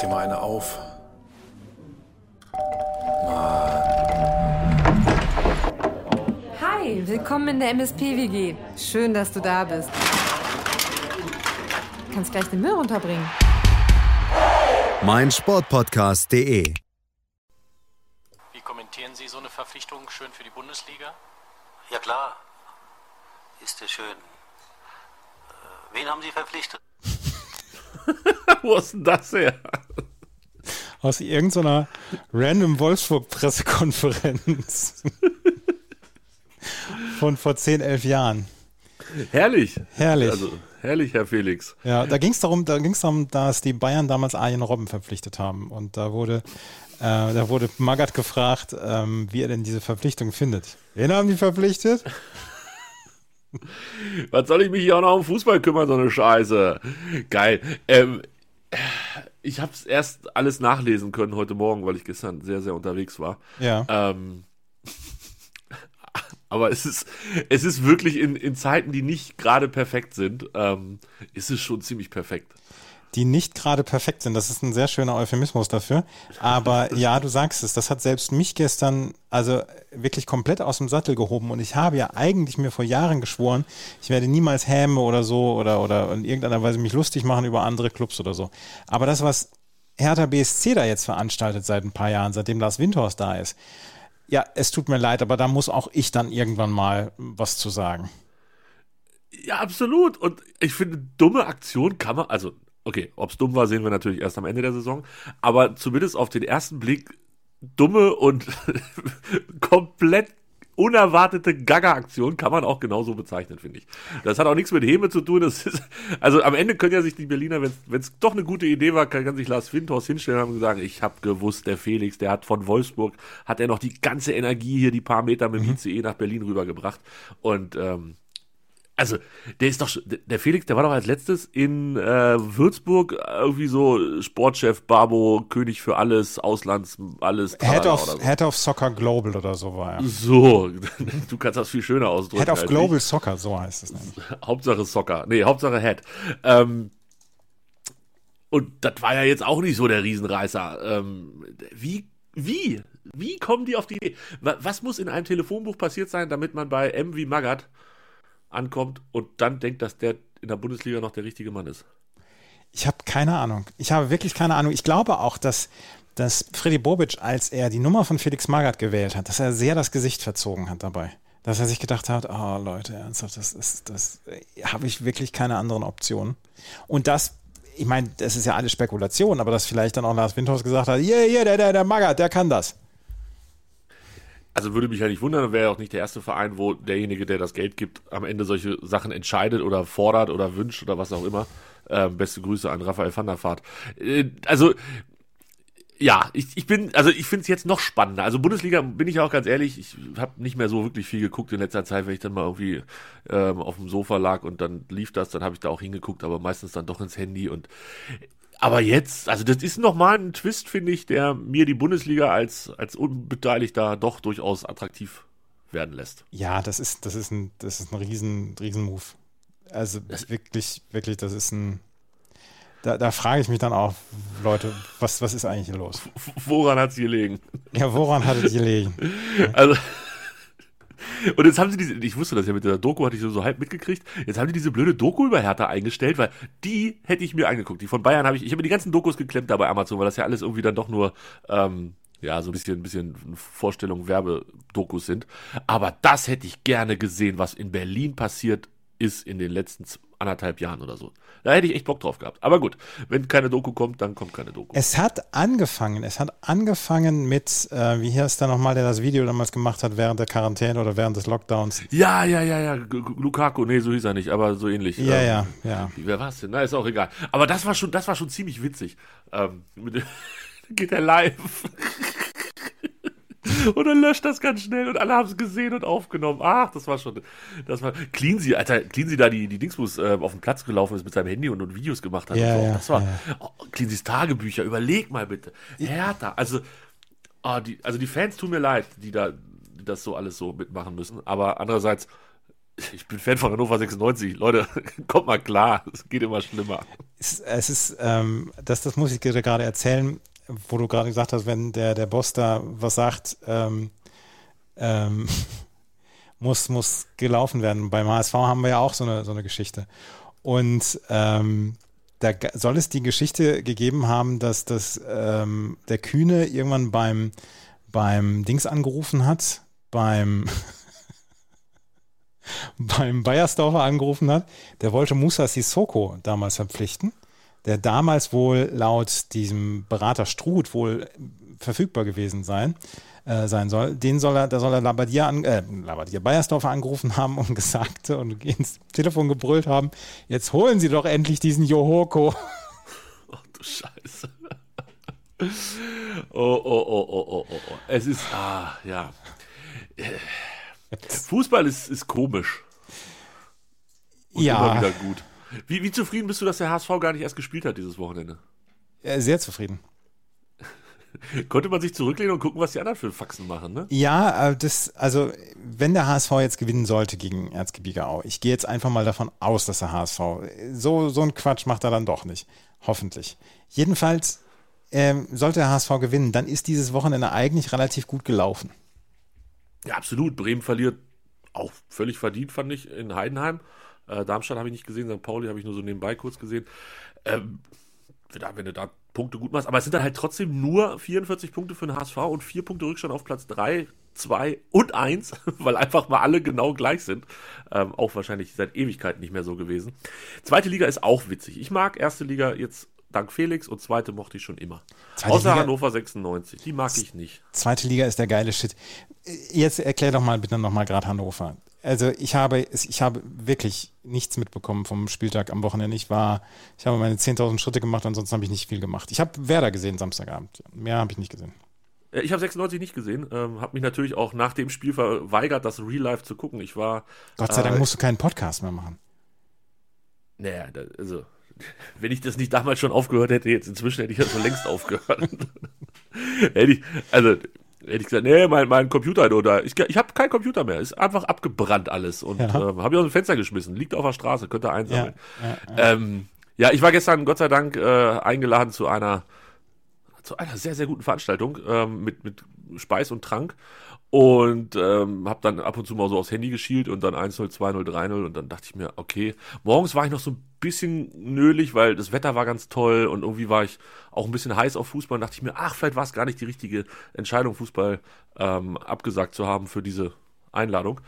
dir mal eine auf. Hi, willkommen in der MSP-WG. Schön, dass du da bist. Du kannst gleich den Müll runterbringen. mein Sportpodcast.de. Wie kommentieren Sie so eine Verpflichtung schön für die Bundesliga? Ja klar, ist ja schön. Äh, wen haben Sie verpflichtet? Wo ist denn das her? Aus irgendeiner random Wolfsburg-Pressekonferenz. Von vor 10, 11 Jahren. Herrlich. Herrlich. Also, herrlich, Herr Felix. Ja, da ging es darum, da ging's darum, dass die Bayern damals Arjen Robben verpflichtet haben. Und da wurde, äh, da wurde Magath gefragt, ähm, wie er denn diese Verpflichtung findet. Wen haben die verpflichtet? Was soll ich mich hier auch noch um Fußball kümmern, so eine Scheiße? Geil. Ähm, ich habe es erst alles nachlesen können heute Morgen, weil ich gestern sehr, sehr unterwegs war. Ja. Ähm, aber es ist, es ist wirklich in, in Zeiten, die nicht gerade perfekt sind, ähm, ist es schon ziemlich perfekt. Die nicht gerade perfekt sind. Das ist ein sehr schöner Euphemismus dafür. Aber ja, du sagst es, das hat selbst mich gestern also wirklich komplett aus dem Sattel gehoben. Und ich habe ja eigentlich mir vor Jahren geschworen, ich werde niemals Häme oder so oder, oder in irgendeiner Weise mich lustig machen über andere Clubs oder so. Aber das, was Hertha BSC da jetzt veranstaltet seit ein paar Jahren, seitdem Lars Windhorst da ist, ja, es tut mir leid, aber da muss auch ich dann irgendwann mal was zu sagen. Ja, absolut. Und ich finde, dumme Aktion kann man, also, okay, ob es dumm war, sehen wir natürlich erst am Ende der Saison. Aber zumindest auf den ersten Blick dumme und komplett unerwartete Gaga-Aktion kann man auch genauso bezeichnen, finde ich. Das hat auch nichts mit Häme zu tun. Das ist, also am Ende können ja sich die Berliner, wenn es doch eine gute Idee war, kann, kann sich Lars Windhorst hinstellen und sagen, ich habe gewusst, der Felix, der hat von Wolfsburg, hat er noch die ganze Energie hier, die paar Meter mit dem ICE nach Berlin rübergebracht. Und ähm, also, der ist doch, der Felix, der war doch als letztes in äh, Würzburg irgendwie so Sportchef, Babo, König für alles, Auslands, alles. Head of, so. Head of Soccer Global oder so war er. So, du kannst das viel schöner ausdrücken. Head of Global Soccer, so heißt es nämlich. Ich. Hauptsache Soccer. Nee, Hauptsache Head. Ähm, und das war ja jetzt auch nicht so der Riesenreißer. Ähm, wie, wie, wie kommen die auf die Idee? Wa- Was muss in einem Telefonbuch passiert sein, damit man bei M wie Magath ankommt und dann denkt, dass der in der Bundesliga noch der richtige Mann ist? Ich habe keine Ahnung. Ich habe wirklich keine Ahnung. Ich glaube auch, dass, dass Freddy Bobic, als er die Nummer von Felix Magath gewählt hat, dass er sehr das Gesicht verzogen hat dabei. Dass er sich gedacht hat, oh Leute, ernsthaft, das ist, das äh, habe ich wirklich keine anderen Optionen. Und das, ich meine, das ist ja alles Spekulation, aber dass vielleicht dann auch Lars Windhorst gesagt hat, yeah, yeah, der, der, der Magath, der kann das. Also würde mich ja nicht wundern, wäre ja auch nicht der erste Verein, wo derjenige, der das Geld gibt, am Ende solche Sachen entscheidet oder fordert oder wünscht oder was auch immer. Ähm, beste Grüße an Raphael van der Vaart. Äh, also, ja, ich, ich bin, also ich finde es jetzt noch spannender. Also Bundesliga, bin ich auch ganz ehrlich, ich habe nicht mehr so wirklich viel geguckt in letzter Zeit, wenn ich dann mal irgendwie ähm, auf dem Sofa lag und dann lief das, dann habe ich da auch hingeguckt, aber meistens dann doch ins Handy und aber jetzt, also das ist nochmal ein Twist, finde ich, der mir die Bundesliga als, als Unbeteiligter doch durchaus attraktiv werden lässt. Ja, das ist, das ist ein, das ist ein riesen, riesen Move. Also wirklich, wirklich, das ist ein. Da, da frage ich mich dann auch, Leute, was, was ist eigentlich hier los? Woran hat es gelegen? Ja, woran hat es gelegen? Also. Und jetzt haben sie diese, ich wusste das ja mit der Doku, hatte ich so, so halb mitgekriegt. Jetzt haben die diese blöde Doku über Hertha eingestellt, weil die hätte ich mir angeguckt. Die von Bayern habe ich, ich habe mir die ganzen Dokus geklemmt da bei Amazon, weil das ja alles irgendwie dann doch nur, ähm, ja, so ein bisschen, ein bisschen Vorstellung, Werbedokus sind. Aber das hätte ich gerne gesehen, was in Berlin passiert ist in den letzten anderthalb Jahren oder so. Da hätte ich echt Bock drauf gehabt. Aber gut, wenn keine Doku kommt, dann kommt keine Doku. Es hat angefangen, es hat angefangen mit, äh, wie heißt der nochmal, der das Video damals gemacht hat während der Quarantäne oder während des Lockdowns? Ja, ja, ja, ja, Lukaku, nee, so hieß er nicht, aber so ähnlich. Ja, Ähm, ja, ja. Wer war es denn? Na, ist auch egal. Aber das war schon, das war schon ziemlich witzig. Ähm, geht er live. Und dann löscht das ganz schnell und alle haben es gesehen und aufgenommen. Ach, das war schon, das war, Cleansy, Alter, Cleansy da die, die Dingsbus äh, auf den Platz gelaufen ist mit seinem Handy und, und Videos gemacht hat. Ja, und so. ja, das war, ja. oh, Cleansys Tagebücher, überleg mal bitte. Hertha, also, oh, die, also die Fans tun mir leid, die da, die das so alles so mitmachen müssen, aber andererseits, Ich bin Fan von Hannover 96. Leute, kommt mal klar. Es geht immer schlimmer. Es, es ist, ähm, das, das muss ich dir gerade erzählen, wo du gerade gesagt hast, wenn der, der Boss da was sagt, ähm, ähm, muss, muss gelaufen werden. Beim HSV haben wir ja auch so eine, so eine Geschichte. Und ähm, da soll es die Geschichte gegeben haben, dass das, ähm, der Kühne irgendwann beim, beim Dings angerufen hat, beim, beim Bayersdorfer angerufen hat. Der wollte Musa Sissoko damals verpflichten, der damals wohl laut diesem Berater Struth wohl verfügbar gewesen sein, äh, sein soll. Den soll er, da soll er Labadia, an, äh, Labadia Bayersdorfer angerufen haben und gesagt und ins Telefon gebrüllt haben, jetzt holen Sie doch endlich diesen Johoko. Ach du Scheiße. Oh, oh, oh, oh, oh, oh, oh. Es ist, ah, ja. Fußball ist, ist komisch. Und Ja. Immer wieder gut. Wie, wie zufrieden bist du, dass der HSV gar nicht erst gespielt hat dieses Wochenende? Äh, Sehr zufrieden. Konnte man sich zurücklehnen und gucken, was die anderen für Faxen machen, ne? Ja, äh, das, also, wenn der HSV jetzt gewinnen sollte gegen Erzgebirge Au, ich gehe jetzt einfach mal davon aus, dass der HSV, so, so ein Quatsch macht er dann doch nicht. Hoffentlich. Jedenfalls, ähm, sollte der HSV gewinnen, dann ist dieses Wochenende eigentlich relativ gut gelaufen. Ja, absolut. Bremen verliert auch völlig verdient, fand ich, in Heidenheim. Äh, Darmstadt habe ich nicht gesehen, St. Pauli habe ich nur so nebenbei kurz gesehen. Ähm, wenn du- da Punkte gut machst, aber es sind dann halt trotzdem nur 44 Punkte für den HSV und vier Punkte Rückstand auf Platz 3, 2 und 1, weil einfach mal alle genau gleich sind. Ähm, auch wahrscheinlich seit Ewigkeiten nicht mehr so gewesen. Zweite Liga ist auch witzig. Ich mag erste Liga jetzt dank Felix und zweite mochte ich schon immer. Zweite Außer Liga- Hannover 96, die mag ich nicht. Zweite Liga ist der geile Shit. Jetzt erklär doch mal bitte nochmal gerade Hannover. Also ich habe, ich habe wirklich nichts mitbekommen vom Spieltag am Wochenende. Ich war, ich habe meine 10.000 Schritte gemacht, ansonsten habe ich nicht viel gemacht. Ich habe Werder gesehen Samstagabend. Mehr habe ich nicht gesehen. Äh, Ich habe 96 nicht gesehen, ähm, habe mich natürlich auch nach dem Spiel verweigert, das Real Life zu gucken. Ich war, Gott sei Äh, Dank musst du keinen Podcast mehr machen. naja, also, wenn ich das nicht damals schon aufgehört hätte, jetzt inzwischen hätte ich das schon längst aufgehört. hätte ich, also, hätte ich gesagt, nee, mein, mein Computer oder ich, ich habe keinen Computer mehr, ist einfach abgebrannt alles und Ja. ähm, habe ich aus dem Fenster geschmissen, liegt auf der Straße, könnt ihr einsammeln. Ja, ja, Ähm, ja, ich war gestern Gott sei Dank äh, eingeladen zu einer zu einer sehr sehr guten Veranstaltung ähm, mit mit Speis und Trank und ähm, habe dann ab und zu mal so aufs Handy geschielt und dann 1-0, 2-0, 3-0 und dann dachte ich mir, okay, morgens war ich noch so ein bisschen nölig, weil das Wetter war ganz toll und irgendwie war ich auch ein bisschen heiß auf Fußball. Und dachte ich mir, ach, vielleicht war es gar nicht die richtige Entscheidung, Fußball ähm, abgesagt zu haben für diese Einladung.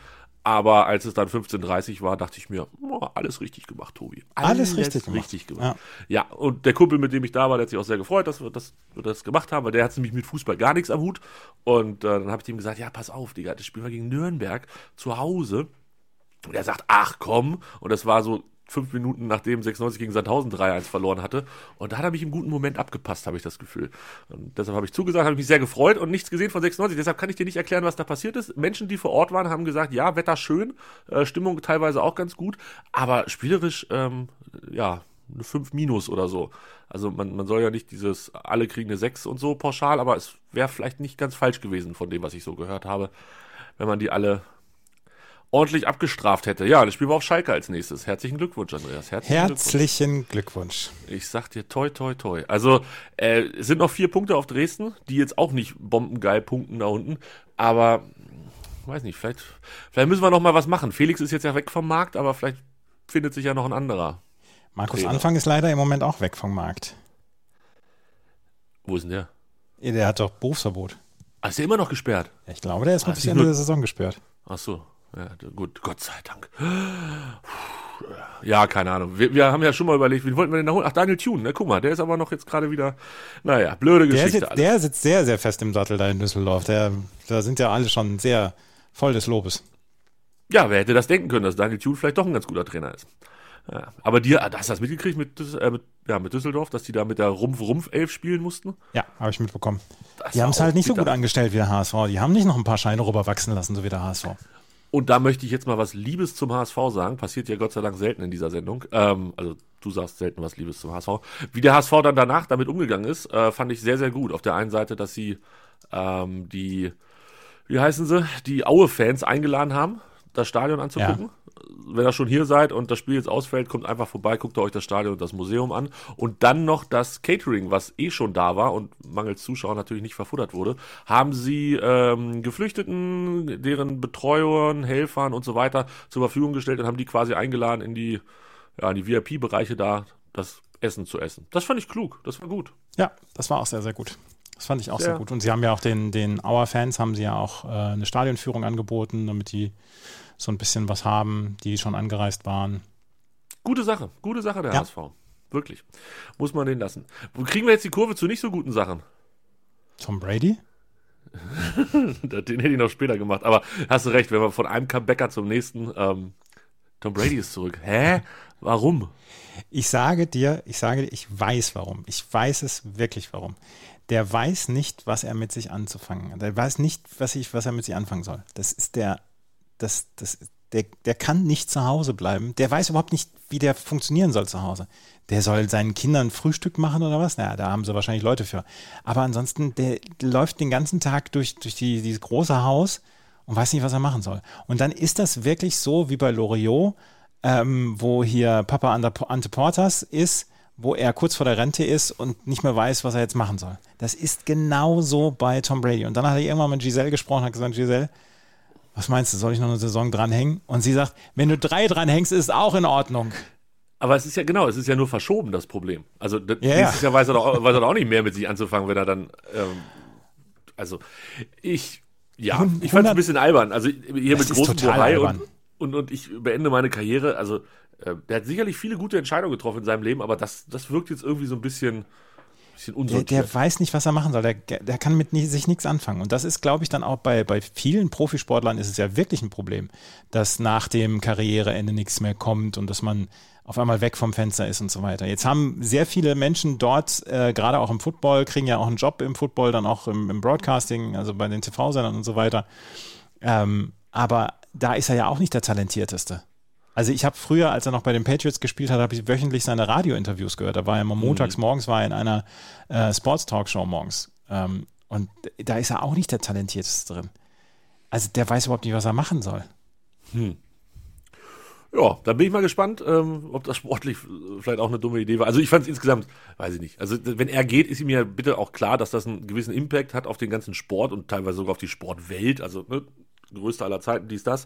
Aber als es dann 15.30 war, dachte ich mir, oh, alles richtig gemacht, Tobi. Alles richtig gemacht. Richtig gemacht. Ja. und der Kumpel, mit dem ich da war, der hat sich auch sehr gefreut, dass wir das, wir das gemacht haben, weil der hat nämlich mit Fußball gar nichts am Hut. Und äh, dann habe ich ihm gesagt, ja, pass auf, Digga, das Spiel war gegen Nürnberg zu Hause. Und er sagt, ach komm. Und das war so fünf Minuten nachdem 96 gegen Sandhausen 3-1 verloren hatte. Und da hat er mich im guten Moment abgepasst, habe ich das Gefühl. Und deshalb habe ich zugesagt, habe mich sehr gefreut und nichts gesehen von 96. Deshalb kann ich dir nicht erklären, was da passiert ist. Menschen, die vor Ort waren, haben gesagt, ja, Wetter schön, äh, Stimmung teilweise auch ganz gut, aber spielerisch, ähm, ja, eine 5 minus oder so. Also man, man soll ja nicht dieses, alle kriegen eine 6 und so pauschal, aber es wäre vielleicht nicht ganz falsch gewesen von dem, was ich so gehört habe, wenn man die alle ordentlich abgestraft hätte. Ja, das Spiel war auf Schalke als nächstes. Herzlichen Glückwunsch, Andreas. Herzlichen Herzlichen Glückwunsch. Glückwunsch. Ich sag dir toi, toi, toi. Also, äh, es sind noch vier Punkte auf Dresden, die jetzt auch nicht bombengeil punkten da unten, aber weiß nicht, vielleicht, vielleicht müssen wir noch mal was machen. Felix ist jetzt ja weg vom Markt, aber vielleicht findet sich ja noch ein anderer. Markus Trainer. Anfang ist leider im Moment auch weg vom Markt. Wo ist denn der? Der hat doch Berufsverbot. Ah, ist der immer noch gesperrt? Ich glaube, der ist noch bis Ende der Saison gesperrt. Ach so. Ja, gut, Gott sei Dank. Ja, keine Ahnung. Wir, wir haben ja schon mal überlegt, wen wollten wir denn da holen? Ach, Daniel Thune, ne? Guck mal, der ist aber noch jetzt gerade wieder, naja, blöde Der Geschichte sitzt, der sitzt sehr, sehr fest im Sattel da in Düsseldorf. Der, da sind ja alle schon sehr voll des Lobes. Ja, wer hätte das denken können, dass Daniel Thune vielleicht doch ein ganz guter Trainer ist. Ja, aber dir, ah, hast du das mitgekriegt mit, äh, mit, ja, mit Düsseldorf, dass die da mit der Rumpf-Rumpf-Elf spielen mussten? Ja, habe ich mitbekommen. Das Die haben es halt nicht so gut angestellt wie der HSV. Die haben nicht noch ein paar Scheine rüberwachsen lassen, so wie der HSV. Und da möchte ich jetzt mal was Liebes zum HSV sagen. Passiert ja Gott sei Dank selten in dieser Sendung. Ähm, also du sagst selten was Liebes zum HSV. Wie der HSV dann danach damit umgegangen ist, äh, fand ich sehr, sehr gut. Auf der einen Seite, dass sie ähm, die, wie heißen sie, die Aue-Fans eingeladen haben, das Stadion anzugucken. Wenn ihr schon hier seid und das Spiel jetzt ausfällt, kommt einfach vorbei, guckt euch das Stadion und das Museum an. Und dann noch das Catering, was eh schon da war und mangels Zuschauer natürlich nicht verfuttert wurde, haben sie ähm, Geflüchteten, deren Betreuern, Helfern und so weiter zur Verfügung gestellt und haben die quasi eingeladen in die, ja, in die VIP-Bereiche da, das Essen zu essen. Das fand ich klug, das war gut. Ja, das war auch sehr, sehr gut. Das fand ich auch sehr, Sehr. gut. Und sie haben ja auch den, den Auer-Fans haben sie ja auch äh, eine Stadionführung angeboten, damit die so ein bisschen was haben, die schon angereist waren. Gute Sache, gute Sache der Ja. HSV. Wirklich. Muss man den lassen. Wo kriegen wir jetzt die Kurve zu nicht so guten Sachen? Tom Brady? Den hätte ich noch später gemacht. Aber hast du recht, wenn wir von einem Comebacker zum nächsten. Ähm, Tom Brady ist zurück. Hä? Warum? Ich sage dir, ich sage dir, ich weiß warum. Ich weiß es wirklich warum. Der weiß nicht, was er mit sich anzufangen hat. Der weiß nicht, was, ich, was er mit sich anfangen soll. Das ist der, das, das, der, der kann nicht zu Hause bleiben. Der weiß überhaupt nicht, wie der funktionieren soll zu Hause. Der soll seinen Kindern Frühstück machen oder was? Naja, da haben sie wahrscheinlich Leute für. Aber ansonsten, der läuft den ganzen Tag durch, durch die, dieses große Haus und weiß nicht, was er machen soll. Und dann ist das wirklich so wie bei Loriot, ähm, wo hier Papa Ante Portas ist, wo er kurz vor der Rente ist und nicht mehr weiß, was er jetzt machen soll. Das ist genauso bei Tom Brady. Und dann hat er irgendwann mit Giselle gesprochen, hat gesagt, Giselle, was meinst du, soll ich noch eine Saison dranhängen? Und sie sagt, wenn du drei dranhängst, ist auch in Ordnung. Aber es ist ja genau, es ist ja nur verschoben, das Problem. Also das, Ja, nächstes ja. Jahr weiß er, doch, weiß er doch auch nicht mehr mit sich anzufangen, wenn er dann. Ähm, also ich, ja, ich fand es ein 100 bisschen albern. Also hier Das mit großem Bohai und, und, und ich beende meine Karriere. Also äh, der hat sicherlich viele gute Entscheidungen getroffen in seinem Leben, aber das, das wirkt jetzt irgendwie so ein bisschen, bisschen Der, unsortiert. der weiß nicht, was er machen soll. Der, der kann mit ni- sich nichts anfangen. Und das ist, glaube ich, dann auch bei, bei vielen Profisportlern ist es ja wirklich ein Problem, dass nach dem Karriereende nichts mehr kommt und dass man auf einmal weg vom Fenster ist und so weiter. Jetzt haben sehr viele Menschen dort, äh, gerade auch im Football, kriegen ja auch einen Job im Football, dann auch im, im Broadcasting, also bei den TV-Sendern und so weiter. Ähm, aber da ist er ja auch nicht der Talentierteste. Also ich habe früher, als er noch bei den Patriots gespielt hat, habe ich wöchentlich seine Radiointerviews gehört. Da war er immer montags morgens, war er in einer äh, Sports-Talkshow morgens. Ähm, und da ist er auch nicht der Talentierteste drin. Also der weiß überhaupt nicht, was er machen soll. Ja, da bin ich mal gespannt, ähm, ob das sportlich äh, vielleicht auch eine dumme Idee war. Also ich fand es insgesamt, weiß ich nicht. Also wenn er geht, ist ihm ja bitte auch klar, dass das einen gewissen Impact hat auf den ganzen Sport und teilweise sogar auf die Sportwelt. Also ne, größte aller Zeiten, dies, das.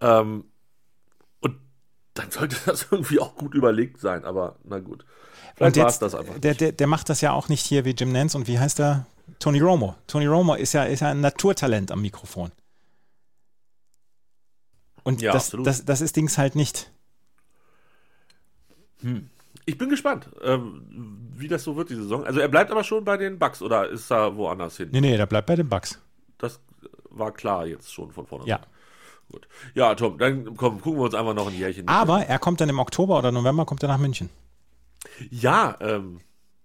Ähm, dann sollte das irgendwie auch gut überlegt sein. Aber na gut, vielleicht war es das einfach. der, der, der macht das ja auch nicht hier wie Jim Nance und wie heißt er? Tony Romo. Tony Romo ist ja, ist ja ein Naturtalent am Mikrofon. Und Ja, das, das, das ist Dings halt nicht. Ich bin gespannt, ähm, wie das so wird, die Saison. Also er bleibt aber schon bei den Bucks oder ist er woanders hin? Nee, nee, der bleibt bei den Bucks. Das war klar jetzt schon von vorne. Ja. Gut. Ja, Tom, dann komm, gucken wir uns einfach noch ein Jährchen. Aber er kommt dann im Oktober oder November kommt er nach München. Ja, ähm,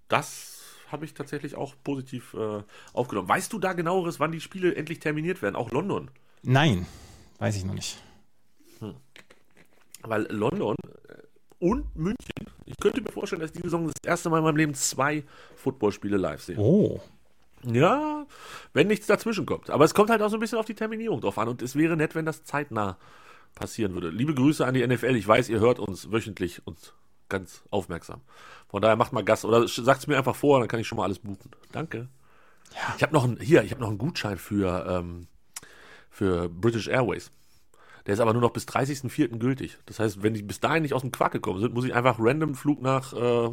das habe ich tatsächlich auch positiv äh, aufgenommen. Weißt du da genaueres, wann die Spiele endlich terminiert werden? Auch London. Nein, weiß ich noch nicht. Weil London äh, und München, ich könnte mir vorstellen, dass ich die Saison das erste Mal in meinem Leben zwei Footballspiele live sehe. Oh. Ja, wenn nichts dazwischen kommt. Aber es kommt halt auch so ein bisschen auf die Terminierung drauf an. Und es wäre nett, wenn das zeitnah passieren würde. Liebe Grüße an die NFL. Ich weiß, ihr hört uns wöchentlich und ganz aufmerksam. Von daher macht mal Gast oder sagt es mir einfach vor, dann kann ich schon mal alles buchen. Danke. Ich habe noch einen, hier, ich habe noch einen Gutschein für, ähm, für British Airways. Der ist aber nur noch bis 30.04. gültig. Das heißt, wenn die bis dahin nicht aus dem Quark gekommen sind, muss ich einfach random Flug nach äh,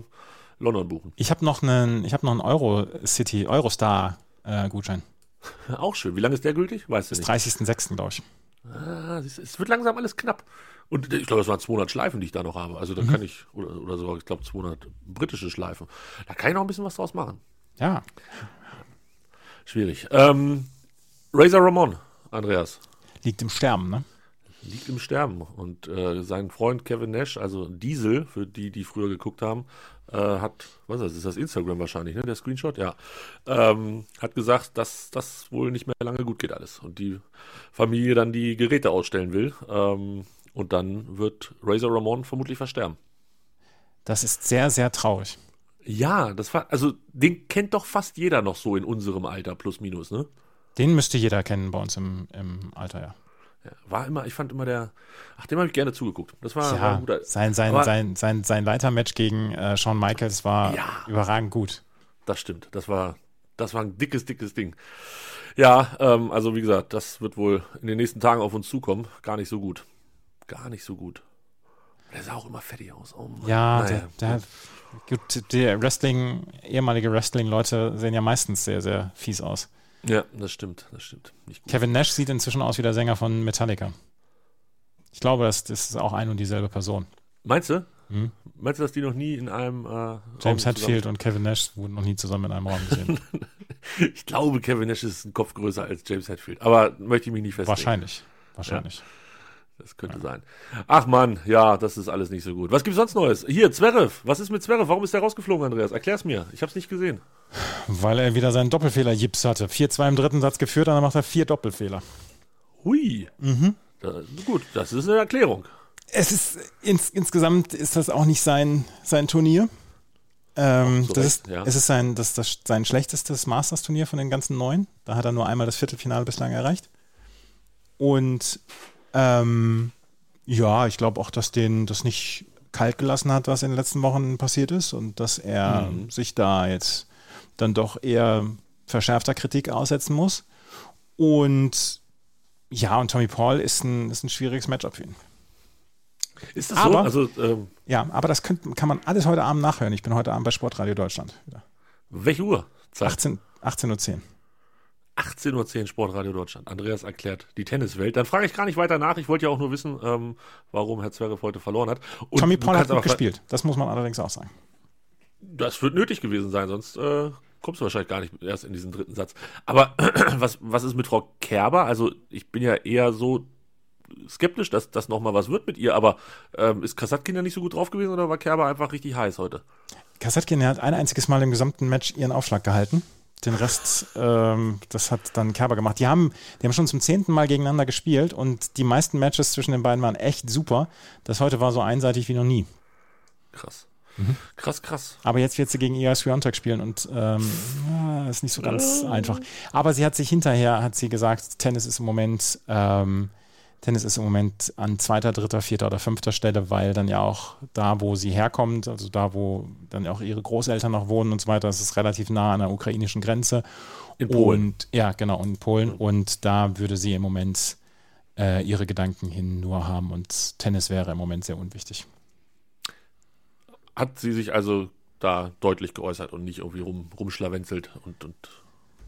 London buchen. Ich habe noch einen, ich habe noch einen Euro City, Eurostar äh, Gutschein. Auch schön. Wie lange ist der gültig? Weißt du Bis nicht. 30.06. glaube ich. Ah, es wird langsam alles knapp. Und ich glaube, das waren 200 Schleifen, die ich da noch habe. Also da kann ich, oder, oder sogar, ich glaube, 200 britische Schleifen. Da kann ich noch ein bisschen was draus machen. Ja. Schwierig. Ähm, Razor Ramon, Andreas, Liegt im Sterben, ne? Liegt im Sterben. Und äh, sein Freund Kevin Nash, also Diesel, für die, die früher geguckt haben, äh, hat, was ist das, ist das Instagram wahrscheinlich, ne? Der Screenshot, ja. Ähm, hat gesagt, dass das wohl nicht mehr lange gut geht alles. Und die Familie dann die Geräte ausstellen will. Ähm, und dann wird Razor Ramon vermutlich versterben. Das ist sehr, sehr traurig. Ja, das war, also den kennt doch fast jeder noch so in unserem Alter, plus minus, ne? Den müsste jeder kennen bei uns im, im Alter, ja. War immer, ich fand immer der, ach, dem habe ich gerne zugeguckt. Das war, war Ja, ein guter. sein, sein, Aber- sein, sein, sein Leitermatch gegen äh, Shawn Michaels war Ja. überragend gut. Das stimmt. Das war, das war ein dickes, dickes Ding. Ja, ähm, also wie gesagt, das wird wohl in den nächsten Tagen auf uns zukommen. Gar nicht so gut. Gar nicht so gut. Der sah auch immer fertig aus. Oh Mann. Ja, Naja, der, der, gut, die Wrestling, ehemalige Wrestling-Leute sehen ja meistens sehr, sehr fies aus. Ja, das stimmt, das stimmt. Nicht gut. Kevin Nash sieht inzwischen aus wie der Sänger von Metallica. Ich glaube, das, das ist auch ein und dieselbe Person. Meinst du? Hm? Meinst du, dass die noch nie in einem äh, Raum James Hetfield und Kevin Nash wurden noch nie zusammen in einem Raum gesehen. Ich glaube, Kevin Nash ist ein Kopf größer als James Hetfield. Aber möchte ich mich nicht festlegen. Wahrscheinlich. Wahrscheinlich. Das könnte sein. Ach Mann, ja, das ist alles nicht so gut. Was gibt's sonst Neues? Hier, Zverev. Was ist mit Zverev? Warum ist der rausgeflogen, Andreas? Erklär's mir. Ich hab's nicht gesehen. Weil er wieder seinen Doppelfehler-Jips hatte. 4-2 im dritten Satz geführt, dann macht er vier Doppelfehler. Hui. Mhm. Da, gut, das ist eine Erklärung. Es ist ins, insgesamt ist das auch nicht sein, sein Turnier. Ähm, Zu das Recht, ist, ja. Es ist sein, das, das, sein schlechtestes Masters-Turnier von den ganzen neun. Da hat er nur einmal das Viertelfinale bislang erreicht. Und ähm, ja, ich glaube auch, dass den das nicht kalt gelassen hat, was in den letzten Wochen passiert ist und dass er Mhm. sich da jetzt dann doch eher verschärfter Kritik aussetzen muss. Und ja, und Tommy Paul ist ein, ist ein schwieriges Matchup für ihn. Ist das Aber- so? Also, ähm, Ja, aber das könnt, kann man alles heute Abend nachhören. Ich bin heute Abend bei Sportradio Deutschland. Wieder. welche Uhr? Zeit. 18, 18.10 Uhr. 18.10 Uhr Sportradio Deutschland. Andreas erklärt die Tenniswelt. Dann frage ich gar nicht weiter nach. Ich wollte ja auch nur wissen, ähm, warum Herr Zverev heute verloren hat. Und Tommy Paul hat gut gespielt. Das muss man allerdings auch sagen. Das wird nötig gewesen sein, sonst äh, kommst du wahrscheinlich gar nicht erst in diesen dritten Satz. Aber was, was ist mit Frau Kerber? Also ich bin ja eher so skeptisch, dass das nochmal was wird mit ihr, aber ähm, ist Kasatkin ja nicht so gut drauf gewesen oder war Kerber einfach richtig heiß heute? Kassetkin hat ein einziges Mal im gesamten Match ihren Aufschlag gehalten. Den Rest, ähm, das hat dann Kerber gemacht. Die haben, die haben schon zum zehnten Mal gegeneinander gespielt und die meisten Matches zwischen den beiden waren echt super. Das heute war so einseitig wie noch nie. Krass. Mhm. Krass, krass. Aber jetzt wird sie gegen Iga Swiatek spielen und ähm, ist nicht so ganz einfach. Aber sie hat sich hinterher, hat sie gesagt, Tennis ist im Moment, ähm, Tennis ist im Moment an zweiter, dritter, vierter oder fünfter Stelle, weil dann ja auch da, wo sie herkommt, also da, wo dann auch ihre Großeltern noch wohnen und so weiter, das ist relativ nah an der ukrainischen Grenze. In Polen. Und ja, genau, in Polen. Und da würde sie im Moment äh, ihre Gedanken hin nur haben und Tennis wäre im Moment sehr unwichtig. Hat sie sich also da deutlich geäußert und nicht irgendwie rum, rumschlawenzelt und, und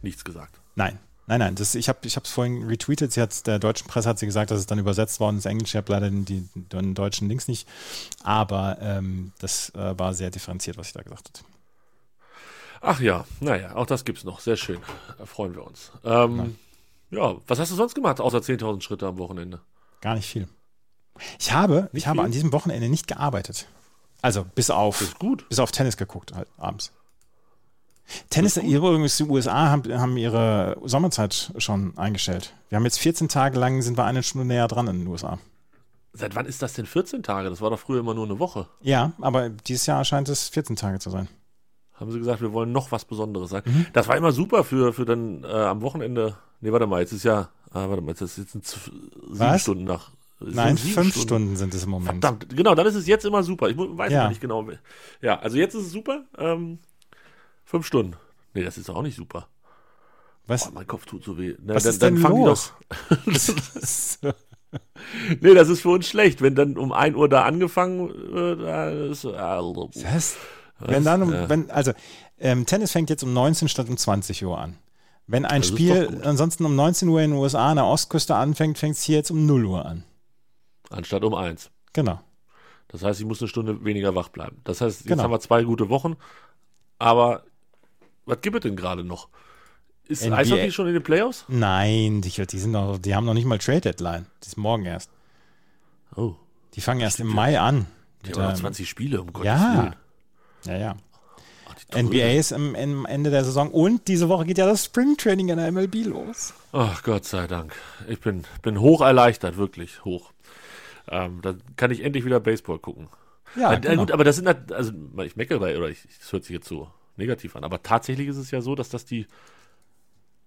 nichts gesagt. Nein, nein, nein. Das, ich habe es vorhin retweetet. Sie hat der deutschen Presse hat sie gesagt, dass es dann übersetzt worden ist. Englisch. Ich habe leider den, die, den deutschen Links nicht. Aber ähm, das äh, war sehr differenziert, was ich da gesagt habe. Ach ja, naja, auch das gibt's noch. Sehr schön. Da freuen wir uns. Ähm, ja, was hast du sonst gemacht, außer 10.000 Schritte am Wochenende? Gar nicht viel. Ich habe, ich habe an diesem Wochenende nicht gearbeitet. Also bis auf, bis auf Tennis geguckt halt abends. Tennis, übrigens, die USA haben, haben ihre Sommerzeit schon eingestellt. Wir haben jetzt 14 Tage lang, sind wir eine Stunde näher dran in den USA. Seit wann ist das denn 14 Tage? Das war doch früher immer nur eine Woche. Ja, aber dieses Jahr scheint es 14 Tage zu sein. Haben sie gesagt, wir wollen noch was Besonderes sein. Mhm. Das war immer super für, für dann äh, am Wochenende. Nee, warte mal, jetzt ist ja, ah, warte mal, jetzt ist jetzt sieben Was? Stunden nach. Nein, fünf Stunden. sind es im Moment. Verdammt, genau, dann ist es jetzt immer super. Ich weiß Ja. nicht genau. Ja, also jetzt ist es super. Ähm, fünf Stunden. Nee, das ist auch nicht super. Was? Boah, mein Kopf tut so weh. Na, Was dann, ist denn dann fangen los? Die doch, nee, das ist für uns schlecht. Wenn dann um 1 Uhr da angefangen wird, da ist, also, Was? Wenn dann um, Ja. wenn, also, ähm, Tennis fängt jetzt um 19 statt um 20 Uhr an. Wenn ein Das Spiel ansonsten um 19 Uhr in den USA an der Ostküste anfängt, fängt es hier jetzt um 0 Uhr an. Anstatt um 1. Genau. Das heißt, ich muss eine Stunde weniger wach bleiben. Das heißt, jetzt Genau. haben wir zwei gute Wochen. Aber was gibt es denn gerade noch? Ist NBA. Eishockey schon in den Playoffs? Nein, die, die sind noch, die haben noch nicht mal Trade Deadline. Die ist morgen erst. Oh, Die fangen erst im Mai an. die Mit, haben noch ähm, 20 Spiele, um Gottes ja. Willen. Ja, ja. Ach. NBA ist am, am Ende der Saison und diese Woche geht ja das Springtraining in der MLB los. Ach Gott sei Dank. Ich bin, bin hoch erleichtert, wirklich hoch. Ähm, dann kann ich endlich wieder Baseball gucken. Ja, Äh, genau. gut, aber das sind halt, also ich meckere, oder ich, das hört sich jetzt so negativ an, aber tatsächlich ist es ja so, dass das die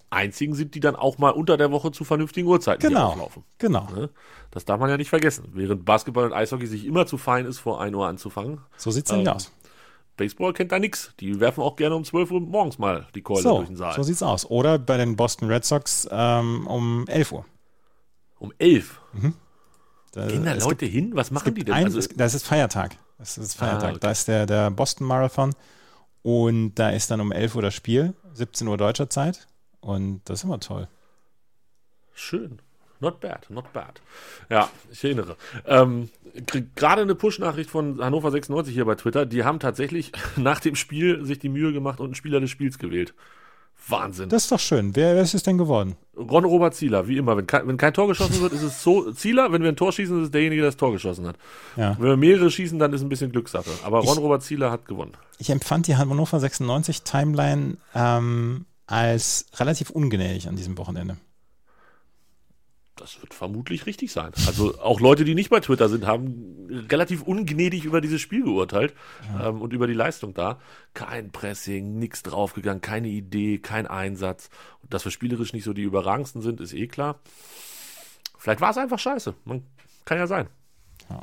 einzigen sind, die dann auch mal unter der Woche zu vernünftigen Uhrzeiten Genau. auflaufen. Genau. Ne? Das darf man ja nicht vergessen. Während Basketball und Eishockey sich immer zu fein ist, vor 1 Uhr anzufangen. So sieht's nämlich Ähm, aus. Baseball kennt da nix. Die werfen auch gerne um 12 Uhr morgens mal die Keule So, durch den Saal. so sieht's aus. Oder bei den Boston Red Sox ähm, um 11 Uhr. um 11. Da, Gehen da Leute hin? Was machen gibt die denn? ein, also, das ist Feiertag. Das ist Feiertag. Ah, okay. Da ist der, der Boston Marathon und da ist dann um 11 Uhr das Spiel, 17 Uhr deutscher Zeit. Und das ist immer toll. Schön. Not bad, not bad. Ja, ich erinnere. Ähm, gerade eine Push-Nachricht von Hannover 96 hier bei Twitter. Die haben tatsächlich nach dem Spiel sich die Mühe gemacht und einen Spieler des Spiels gewählt. Wahnsinn. Das ist doch schön. Wer, wer ist es denn geworden? Ron Robert Zieler, wie immer. Wenn kein, wenn kein Tor geschossen wird, ist es so Zieler. Wenn wir ein Tor schießen, ist es derjenige, der das Tor geschossen hat. Ja. Wenn wir mehrere schießen, dann ist es ein bisschen Glückssache. Aber Ron Ich- Robert Zieler hat gewonnen. Ich empfand die Hannover 96 Timeline ähm, als relativ ungnädig an diesem Wochenende. Das wird vermutlich richtig sein. Also auch Leute, die nicht bei Twitter sind, haben relativ ungnädig über dieses Spiel geurteilt ähm, und über die Leistung da. Kein Pressing, nichts draufgegangen, keine Idee, kein Einsatz. Und dass wir spielerisch nicht so die überragendsten sind, ist eh klar. Vielleicht war es einfach scheiße. Man, kann ja sein. Ja.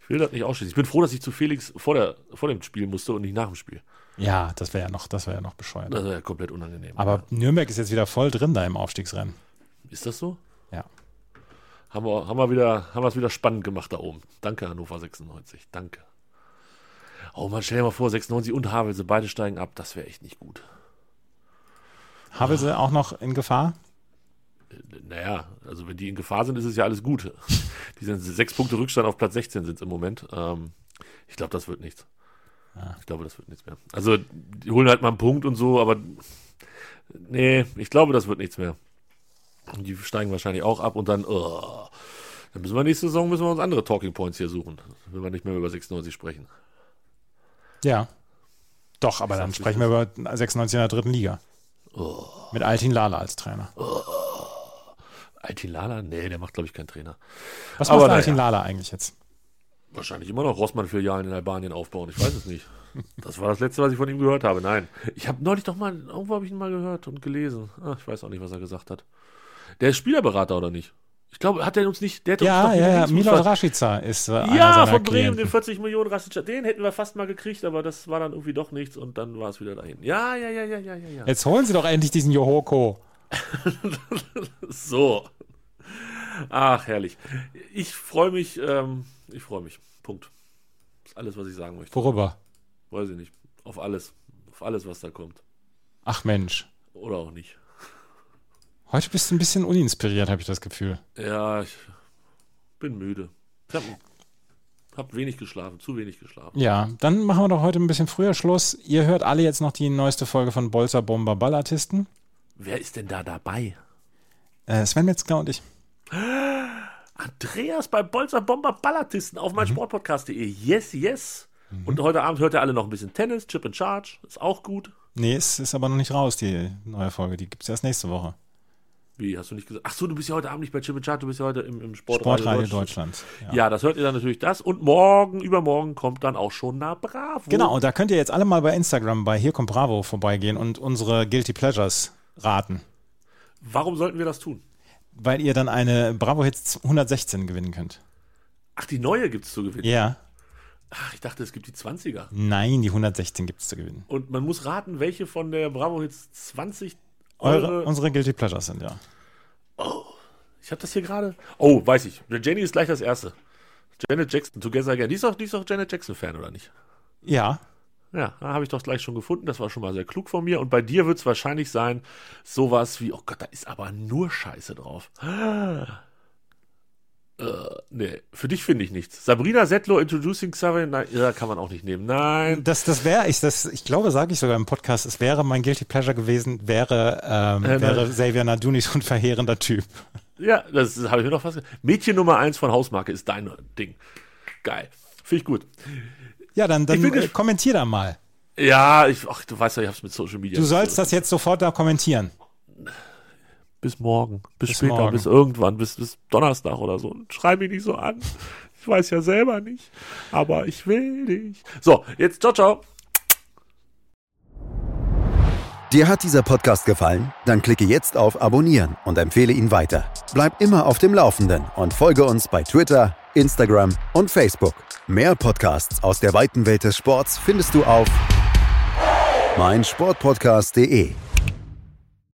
Ich will das nicht ausschließen. Ich bin froh, dass ich zu Felix vor, der, vor dem Spiel musste und nicht nach dem Spiel. Ja, das wäre ja noch, das wäre ja noch bescheuert. Das wäre ja komplett unangenehm. Aber Nürnberg ist jetzt wieder voll drin da im Aufstiegsrennen. ist das so? Ja. Haben wir, haben wir wieder, haben wir es wieder spannend gemacht da oben. Danke, Hannover 96. Danke. Oh man, stell dir mal vor, 96 und Havelse, beide steigen ab. Das wäre echt nicht gut. Havelse auch noch in Gefahr? Naja, also wenn die in Gefahr sind, ist es ja alles gut. Die sind sechs Punkte Rückstand auf Platz 16 sind im Moment. Ähm, ich glaube, das wird nichts. Ich glaube, das wird nichts mehr. Also, die holen halt mal einen Punkt und so, aber nee, ich glaube, das wird nichts mehr. Die steigen wahrscheinlich auch ab und dann, oh, dann müssen wir nächste Saison müssen wir uns andere Talking Points hier suchen, wenn wir nicht mehr über 96 sprechen. Ja. Doch, aber dann sprechen wir über 96 in der dritten Liga. Oh. Mit Altin Lala als Trainer. Altin Lala? Nee, der macht, glaube ich, keinen Trainer. Was macht naja. Altin Lala eigentlich jetzt? Wahrscheinlich immer noch Rossmann-Filialen in Albanien aufbauen. Ich weiß es nicht. Das war das Letzte, was ich von ihm gehört habe. Nein. Ich habe neulich doch mal, irgendwo habe ich ihn mal gehört und gelesen. Ah, ich weiß auch nicht, was er gesagt hat. Der ist Spielerberater oder nicht? Ich glaube, hat er uns nicht, der hat uns Ja, doch ja, ja. Milot Rashica ist äh, Ja, von Bremen, den 40 Millionen Rassica. Den hätten wir fast mal gekriegt, aber das war dann irgendwie doch nichts und dann war es wieder dahin. Ja, ja, ja, ja, ja, ja, ja. Jetzt holen Sie doch endlich diesen Johoko. So. Ach, herrlich. Ich freue mich, ähm, ich freue mich. Punkt. Das ist alles, was ich sagen möchte. Worüber? Weiß ich nicht. Auf alles. Auf alles, was da kommt. Ach Mensch. Oder auch nicht. Heute bist du ein bisschen uninspiriert, habe ich das Gefühl. Ja, ich bin müde. Ich habe hab wenig geschlafen, zu wenig geschlafen. Ja, dann machen wir doch heute ein bisschen früher Schluss. Ihr hört alle jetzt noch die neueste Folge von Bolzer Bomber Ballartisten. Wer ist denn da dabei? Äh, Sven Metzger und ich. Andreas bei Bolzer Bomber Ballartisten auf meinsportpodcast.de. Yes, yes. Und heute Abend hört ihr alle noch ein bisschen Tennis, Chip and Charge. Ist auch gut. Nee, es ist aber noch nicht raus, die neue Folge. Die gibt es erst nächste Woche. Wie, hast du nicht gesagt? Ach so, du bist ja heute Abend nicht bei Charge, du bist ja heute im, im Sportradio, Sportradio Deutschland. Deutschland. Ja. das hört ihr dann natürlich das. Und morgen, übermorgen kommt dann auch schon Na Bravo. Genau, und da könnt ihr jetzt alle mal bei Instagram bei Hier kommt Bravo vorbeigehen und unsere Guilty Pleasures raten. Warum sollten wir das tun? Weil ihr dann eine Bravo Hits 116 gewinnen könnt. Ach, die neue gibt es zu gewinnen. Ja. Ach, ich dachte, es gibt die 20er. Nein, die 116 gibt es zu gewinnen. Und man muss raten, welche von der Bravo Hits 20 eure. Eure, unsere Guilty Pleasures sind, ja. ich habe das hier gerade. Oh, weiß ich. Jenny ist gleich das erste. Janet Jackson, Together Again. Die ist doch, die ist doch Janet Jackson-Fan, oder nicht? Ja, Ja, da habe ich doch gleich schon gefunden. Das war schon mal sehr klug von mir. Und bei dir wird es wahrscheinlich sein, sowas wie, oh Gott, da ist aber nur Scheiße drauf. Äh, nee, für dich finde ich nichts. Sabrina Settler Introducing Xavier, nein, ja, kann man auch nicht nehmen. Nein. das, das wäre, ich, das, ich glaube, sage ich sogar im Podcast, es wäre mein Guilty Pleasure gewesen, wäre, ähm, Äh, wäre. Xavier Nadunis so ein verheerender Typ. Ja, das habe ich mir noch fast. ge- Mädchen Nummer eins von Hausmarke ist dein Ding. Geil. Finde ich gut. Ja, dann, dann äh, kommentier da mal. Ja, ich, ach, du weißt ja, ich habe es mit Social Media. Du sollst das jetzt sofort da kommentieren. Bis morgen, bis, Bis später, morgen. bis irgendwann, bis, bis Donnerstag oder so. Und Schrei mich nicht so an. Ich weiß ja selber nicht, aber ich will dich. So, jetzt ciao, ciao. Dir hat dieser Podcast gefallen? Dann klicke jetzt auf Abonnieren und empfehle ihn weiter. Bleib immer auf dem Laufenden und folge uns bei Twitter, Instagram und Facebook. Mehr Podcasts aus der weiten Welt des Sports findest du auf meinsportpodcast.de.